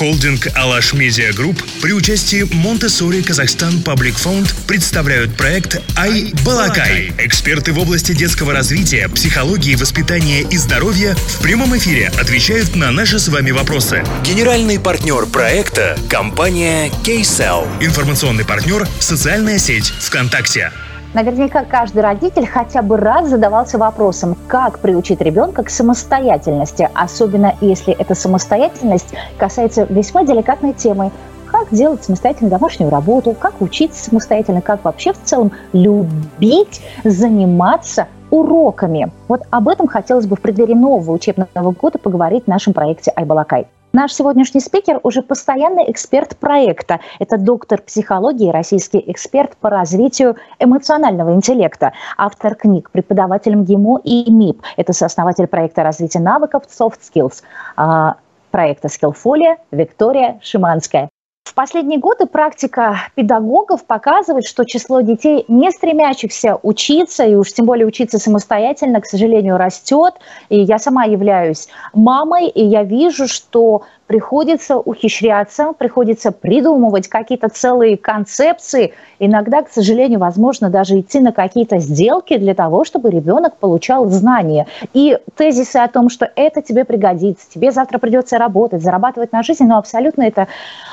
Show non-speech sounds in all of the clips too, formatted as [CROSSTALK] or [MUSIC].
Холдинг «Алаш Медиа Групп» при участии Монтессори Казахстан Public Fund представляют проект «i-balaqai». Эксперты в области детского развития, психологии, воспитания и здоровья в прямом эфире отвечают на наши с вами вопросы. Генеральный партнер проекта – компания KCell. Информационный партнер – социальная сеть ВКонтакте. Наверняка каждый родитель хотя бы раз задавался вопросом, как приучить ребенка к самостоятельности, особенно если эта самостоятельность касается весьма деликатной темы как делать самостоятельно домашнюю работу, как учиться самостоятельно, как вообще в целом любить заниматься уроками. Вот об этом хотелось бы в преддверии нового учебного года поговорить в нашем проекте «Айбалакай». Наш сегодняшний спикер уже постоянный эксперт проекта. Это доктор психологии, российский эксперт по развитию эмоционального интеллекта, автор книг, преподаватель МГИМО и МИП. Это сооснователь проекта развития навыков Soft Skills, а, проекта Skillfolia Виктория Шиманская. В последние годы практика педагогов показывает, что число детей, не стремящихся учиться, и уж тем более учиться самостоятельно, к сожалению, растет. И я сама являюсь мамой, и я вижу, что приходится ухищряться, приходится придумывать какие-то целые концепции. Иногда, к сожалению, возможно даже идти на какие-то сделки для того, чтобы ребенок получал знания. И тезисы о том, что это тебе пригодится, тебе завтра придется работать, зарабатывать на жизнь, но абсолютно это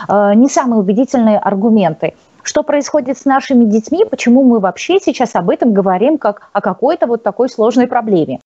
э, не самые убедительные аргументы что происходит с нашими детьми, почему мы вообще сейчас об этом говорим как о какой-то вот такой сложной проблеме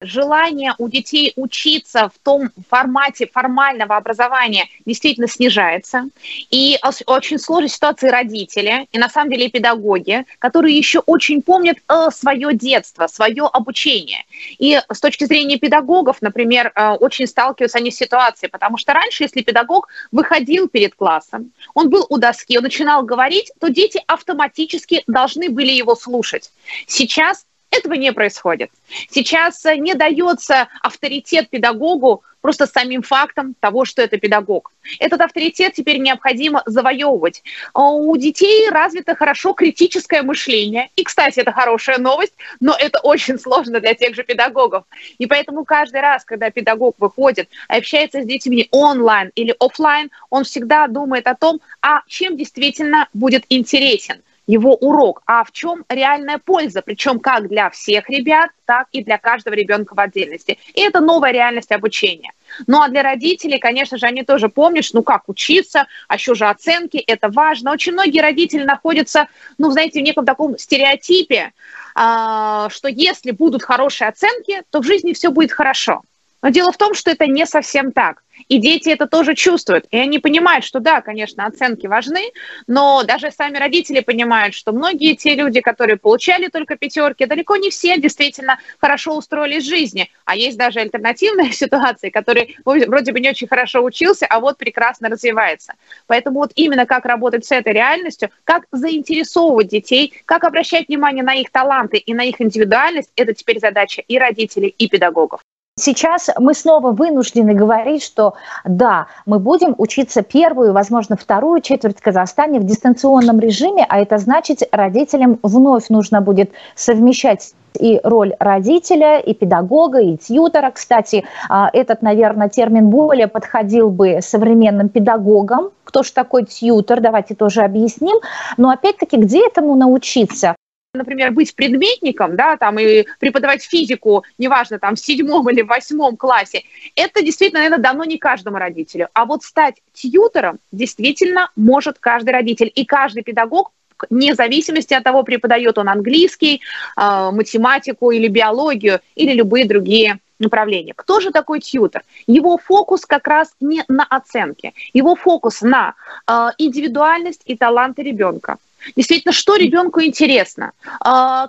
желание у детей учиться в том формате формального образования действительно снижается. И очень сложная ситуация родители, и на самом деле педагоги, которые еще очень помнят э, свое детство, свое обучение. И с точки зрения педагогов, например, э, очень сталкиваются они с ситуацией, потому что раньше, если педагог выходил перед классом, он был у доски, он начинал говорить, то дети автоматически должны были его слушать. Сейчас этого не происходит. Сейчас э, не дается авторитет педагогу просто самим фактом того, что это педагог. Этот авторитет теперь необходимо завоевывать. А у детей развито хорошо критическое мышление. И, кстати, это хорошая новость, но это очень сложно для тех же педагогов. И поэтому каждый раз, когда педагог выходит, общается с детьми онлайн или офлайн, он всегда думает о том, а чем действительно будет интересен его урок, а в чем реальная польза, причем как для всех ребят, так и для каждого ребенка в отдельности. И это новая реальность обучения. Ну а для родителей, конечно же, они тоже помнят, ну как учиться, а еще же оценки, это важно. Очень многие родители находятся, ну, знаете, в неком таком стереотипе, а, что если будут хорошие оценки, то в жизни все будет хорошо. Но дело в том, что это не совсем так. И дети это тоже чувствуют. И они понимают, что да, конечно, оценки важны, но даже сами родители понимают, что многие те люди, которые получали только пятерки, далеко не все действительно хорошо устроились в жизни. А есть даже альтернативные [LAUGHS] ситуации, которые вроде бы не очень хорошо учился, а вот прекрасно развивается. Поэтому вот именно как работать с этой реальностью, как заинтересовывать детей, как обращать внимание на их таланты и на их индивидуальность, это теперь задача и родителей, и педагогов. Сейчас мы снова вынуждены говорить, что да, мы будем учиться первую, возможно, вторую четверть в Казахстане в дистанционном режиме, а это значит, родителям вновь нужно будет совмещать и роль родителя, и педагога, и тьютера. Кстати, а, этот, наверное, термин более подходил бы современным педагогам. Кто же такой тьютер? Давайте тоже объясним. Но опять-таки, где этому научиться? Например, быть предметником, да, там, и преподавать физику, неважно, там, в седьмом или восьмом классе, это действительно, наверное, давно не каждому родителю. А вот стать тьютором действительно может каждый родитель. И каждый педагог вне зависимости от того, преподает он английский, э, математику или биологию, или любые другие направления. Кто же такой тьютер? Его фокус как раз не на оценке, его фокус на э, индивидуальность и таланты ребенка. Действительно, что ребенку интересно? А,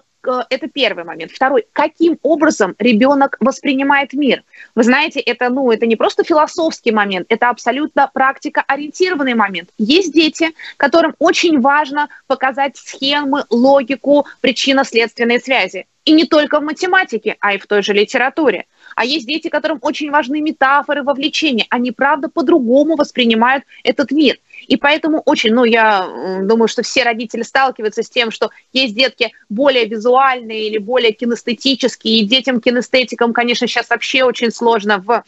это первый момент. Второй, каким образом ребенок воспринимает мир? Вы знаете, это, ну, это не просто философский момент, это абсолютно практикоориентированный момент. Есть дети, которым очень важно показать схемы, логику, причинно-следственные связи. И не только в математике, а и в той же литературе. А есть дети, которым очень важны метафоры, вовлечения. Они, правда, по-другому воспринимают этот мир. И поэтому очень, ну, я думаю, что все родители сталкиваются с тем, что есть детки более визуальные или более кинестетические, и детям кинестетикам, конечно, сейчас вообще очень сложно в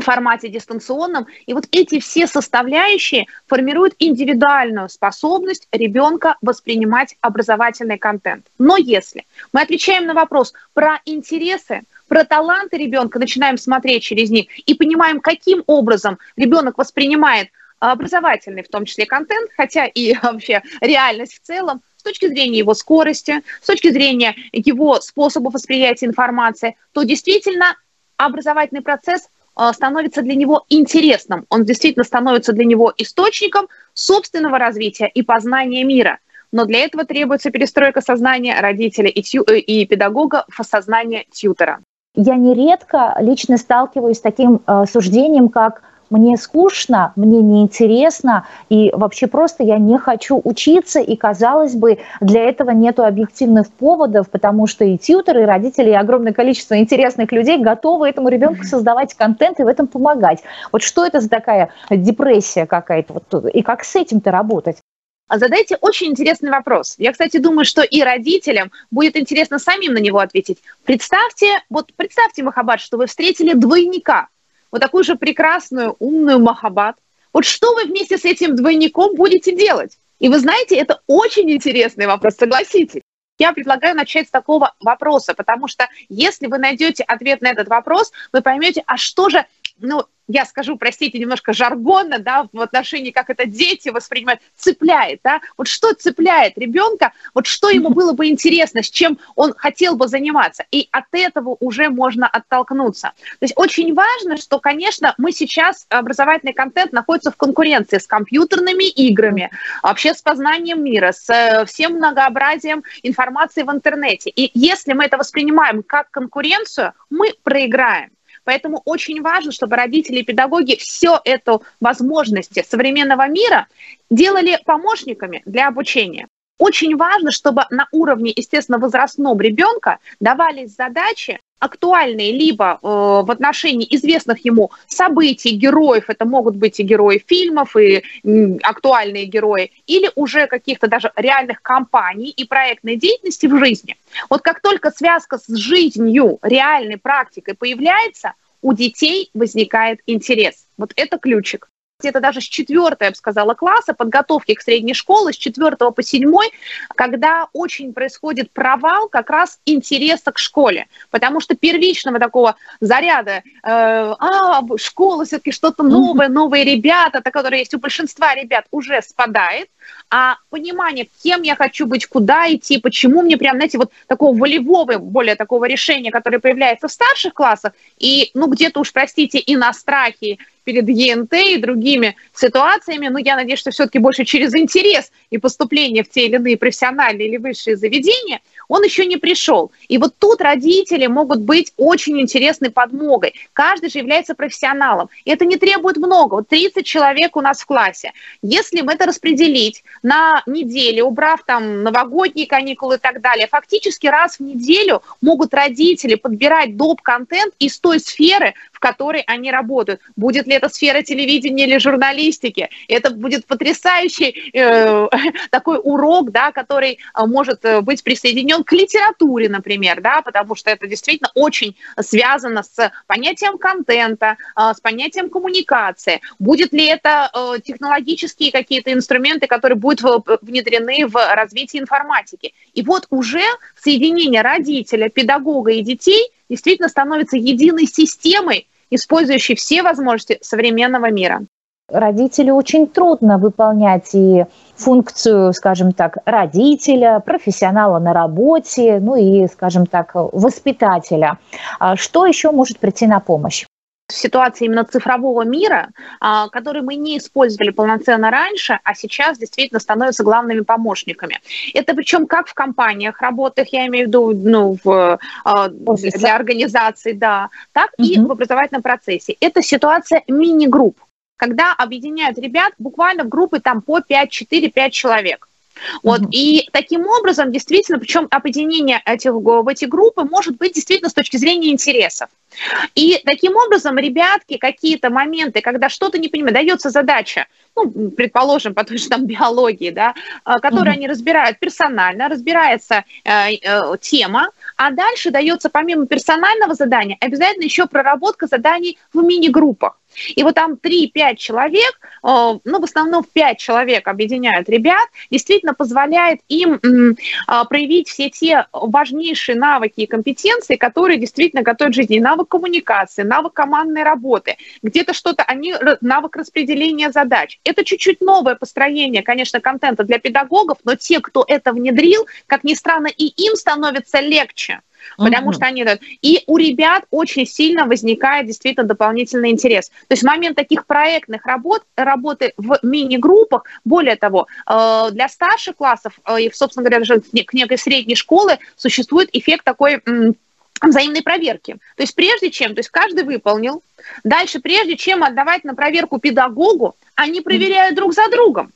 формате дистанционном. И вот эти все составляющие формируют индивидуальную способность ребенка воспринимать образовательный контент. Но если мы отвечаем на вопрос про интересы, про таланты ребенка, начинаем смотреть через них и понимаем, каким образом ребенок воспринимает образовательный, в том числе контент, хотя и [LAUGHS] вообще реальность в целом, с точки зрения его скорости, с точки зрения его способов восприятия информации, то действительно образовательный процесс становится для него интересным, он действительно становится для него источником собственного развития и познания мира. Но для этого требуется перестройка сознания родителя и, тю, э, и педагога в сознание тьютера. Я нередко лично сталкиваюсь с таким э, суждением, как мне скучно, мне неинтересно, и вообще просто я не хочу учиться, и, казалось бы, для этого нет объективных поводов, потому что и тьютеры, и родители, и огромное количество интересных людей готовы этому ребенку создавать контент и в этом помогать. Вот что это за такая депрессия какая-то, вот, и как с этим-то работать? Задайте очень интересный вопрос. Я, кстати, думаю, что и родителям будет интересно самим на него ответить. Представьте, вот представьте, Махабад, что вы встретили двойника, вот такую же прекрасную, умную Махабат. Вот что вы вместе с этим двойником будете делать? И вы знаете, это очень интересный вопрос, согласитесь. Я предлагаю начать с такого вопроса, потому что если вы найдете ответ на этот вопрос, вы поймете, а что же ну, я скажу, простите, немножко жаргонно, да, в отношении, как это дети воспринимают, цепляет, да, вот что цепляет ребенка, вот что ему [LAUGHS] было бы интересно, с чем он хотел бы заниматься, и от этого уже можно оттолкнуться. То есть очень важно, что, конечно, мы сейчас, образовательный контент находится в конкуренции с компьютерными играми, вообще с познанием мира, с э, всем многообразием информации в интернете, и если мы это воспринимаем как конкуренцию, мы проиграем. Поэтому очень важно, чтобы родители и педагоги все эту возможности современного мира делали помощниками для обучения. Очень важно, чтобы на уровне, естественно, возрастном ребенка давались задачи, актуальные либо э, в отношении известных ему событий, героев, это могут быть и герои фильмов, и э, актуальные герои, или уже каких-то даже реальных компаний и проектной деятельности в жизни. Вот как только связка с жизнью, реальной практикой появляется, у детей возникает интерес. Вот это ключик где-то даже с четвертого, я бы сказала, класса, подготовки к средней школе, с четвертого по седьмой, когда очень происходит провал как раз интереса к школе, потому что первичного такого заряда, э, а, школа все-таки что-то новое, новые ребята, которые есть у большинства ребят, уже спадает, а понимание, кем я хочу быть, куда идти, почему мне прям, знаете, вот такого волевого, более такого решения, которое появляется в старших классах, и, ну, где-то уж, простите, и на страхе, перед ЕНТ и другими ситуациями, но я надеюсь, что все-таки больше через интерес и поступление в те или иные профессиональные или высшие заведения, он еще не пришел. И вот тут родители могут быть очень интересной подмогой. Каждый же является профессионалом. И это не требует много. Вот 30 человек у нас в классе. Если мы это распределить на неделю, убрав там новогодние каникулы и так далее, фактически раз в неделю могут родители подбирать доп-контент из той сферы, которой они работают. Будет ли это сфера телевидения или журналистики? Это будет потрясающий э, [LAUGHS] такой урок, да, который э, может э, быть присоединен к литературе, например, да, потому что это действительно очень связано с понятием контента, э, с понятием коммуникации. Будет ли это технологические какие-то инструменты, которые будут внедрены в развитие информатики? И вот уже соединение родителя, педагога и детей действительно становится единой системой, использующий все возможности современного мира. Родителю очень трудно выполнять и функцию, скажем так, родителя, профессионала на работе, ну и, скажем так, воспитателя. А что еще может прийти на помощь? Ситуации именно цифрового мира, а, который мы не использовали полноценно раньше, а сейчас действительно становятся главными помощниками. Это причем как в компаниях работах, я имею в виду ну, в, а, для организаций, да, так угу. и в образовательном процессе. Это ситуация мини-групп, когда объединяют ребят буквально в группы там по 5, 4, 5 человек. Вот. Mm-hmm. И таким образом, действительно, причем объединение этих, в эти группы может быть действительно с точки зрения интересов. И таким образом, ребятки, какие-то моменты, когда что-то не понимают, дается задача, ну, предположим, по той же там биологии, да, э, которую mm-hmm. они разбирают персонально, разбирается э, э, тема, а дальше дается помимо персонального задания обязательно еще проработка заданий в мини-группах. И вот там 3-5 человек, э, ну, в основном 5 человек объединяют ребят, действительно позволяет им а, проявить все те важнейшие навыки и компетенции, которые действительно готовят жизни. Навык коммуникации, навык командной работы, где-то что-то, они, навык распределения задач. Это чуть-чуть новое построение, конечно, контента для педагогов, но те, кто это внедрил, как ни странно, и им становится легче потому mm-hmm. что они... И у ребят очень сильно возникает действительно дополнительный интерес. То есть в момент таких проектных работ, работы в мини-группах, более того, э, для старших классов э, и, собственно говоря, даже к некой средней школы существует эффект такой взаимной проверки. То есть прежде чем, то есть каждый выполнил, дальше прежде чем отдавать на проверку педагогу, они проверяют друг за другом.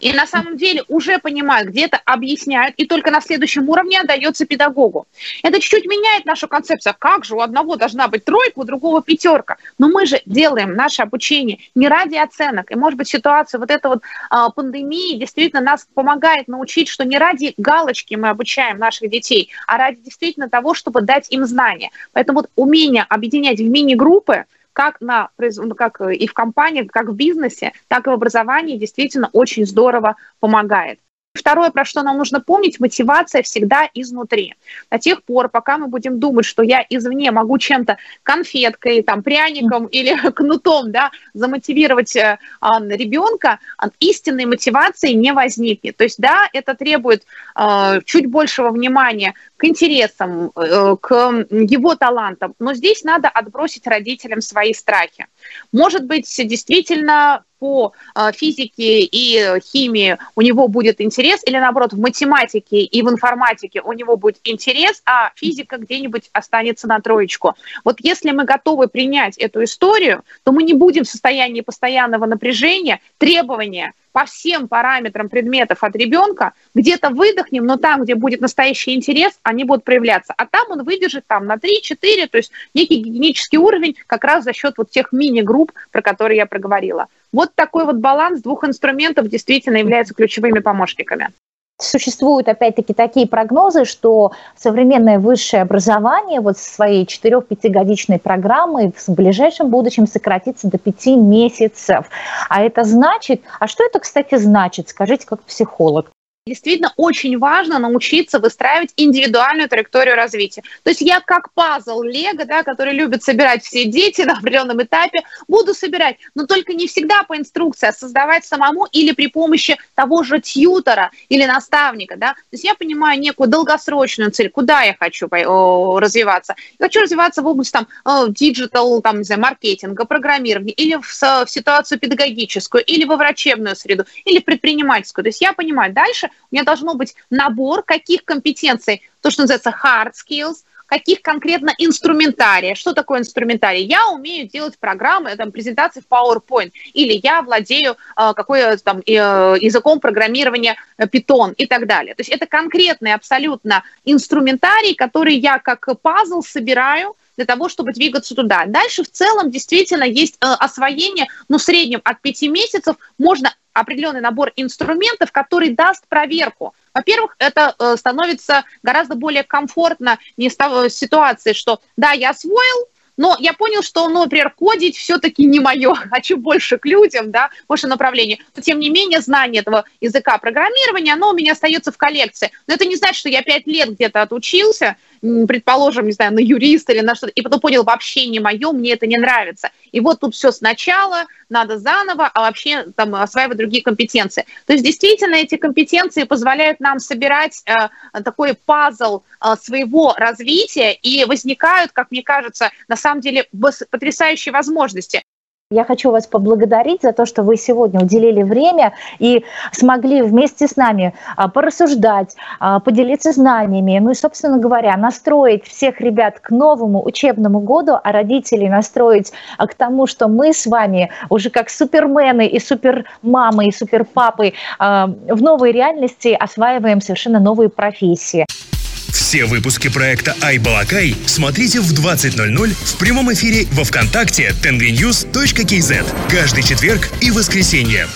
И на самом деле уже понимают, где-то объясняют, и только на следующем уровне отдается педагогу. Это чуть-чуть меняет нашу концепцию. Как же у одного должна быть тройка, у другого пятерка? Но мы же делаем наше обучение не ради оценок. И, может быть, ситуация вот этой вот а, пандемии действительно нас помогает научить, что не ради галочки мы обучаем наших детей, а ради действительно того, чтобы дать им знания. Поэтому вот умение объединять в мини-группы – как, на, ну, как и в компании, как в бизнесе, так и в образовании действительно очень здорово помогает. Второе, про что нам нужно помнить, мотивация всегда изнутри. До тех пор, пока мы будем думать, что я извне могу чем-то конфеткой, там, пряником или [LAUGHS] кнутом да, замотивировать э, ребенка, истинной мотивации не возникнет. То есть, да, это требует э, чуть большего внимания к интересам, э, к его талантам, но здесь надо отбросить родителям свои страхи. Может быть, действительно по а, физике и химии у него будет интерес, или наоборот, в математике и в информатике у него будет интерес, а физика где-нибудь останется на троечку. Вот если мы готовы принять эту историю, то мы не будем в состоянии постоянного напряжения, требования по всем параметрам предметов от ребенка, где-то выдохнем, но там, где будет настоящий интерес, они будут проявляться. А там он выдержит там на 3-4, то есть некий гигиенический уровень как раз за счет вот тех мини-групп, про которые я проговорила. Вот такой вот баланс двух инструментов действительно является ключевыми помощниками. Существуют, опять-таки, такие прогнозы, что современное высшее образование вот со своей 4-5-годичной программой в ближайшем будущем сократится до 5 месяцев. А это значит... А что это, кстати, значит? Скажите, как психолог действительно очень важно научиться выстраивать индивидуальную траекторию развития. То есть я как пазл Лего, да, который любят собирать все дети [LAUGHS] на определенном этапе, буду собирать, но только не всегда по инструкции, а создавать самому или при помощи того же тьютера или наставника. Да? То есть я понимаю некую долгосрочную цель, куда я хочу развиваться. Я хочу развиваться в области там, digital, там, не знаю, маркетинга, программирования, или в, в ситуацию педагогическую, или во врачебную среду, или предпринимательскую. То есть я понимаю, дальше у меня должно быть набор каких компетенций, то, что называется hard skills, каких конкретно инструментария. Что такое инструментарий? Я умею делать программы, там, презентации в PowerPoint, или я владею э, какой, там, э, языком программирования Python и так далее. То есть это конкретный абсолютно инструментарий, который я как пазл собираю, для того, чтобы двигаться туда. Дальше в целом действительно есть э, освоение, ну, в среднем от 5 месяцев можно определенный набор инструментов, который даст проверку. Во-первых, это э, становится гораздо более комфортно не с ситуации, что да, я освоил, но я понял, что, ну, например, кодить все-таки не мое, [LAUGHS] хочу больше к людям, да, больше направлений. Но, тем не менее, знание этого языка программирования, оно у меня остается в коллекции. Но это не значит, что я пять лет где-то отучился, предположим, не знаю, на юриста или на что-то, и потом понял, вообще не мое, мне это не нравится. И вот тут все сначала, надо заново, а вообще там осваивать другие компетенции. То есть действительно эти компетенции позволяют нам собирать э, такой пазл э, своего развития, и возникают, как мне кажется, на самом деле потрясающие возможности. Я хочу вас поблагодарить за то, что вы сегодня уделили время и смогли вместе с нами а, порассуждать, а, поделиться знаниями, ну и, собственно говоря, настроить всех ребят к новому учебному году, а родителей настроить а, к тому, что мы с вами уже как супермены и супермамы и суперпапы в новой реальности осваиваем совершенно новые профессии. Все выпуски проекта «Айбалакай» смотрите в 20.00 в прямом эфире во Вконтакте tenvinews.kz каждый четверг и воскресенье.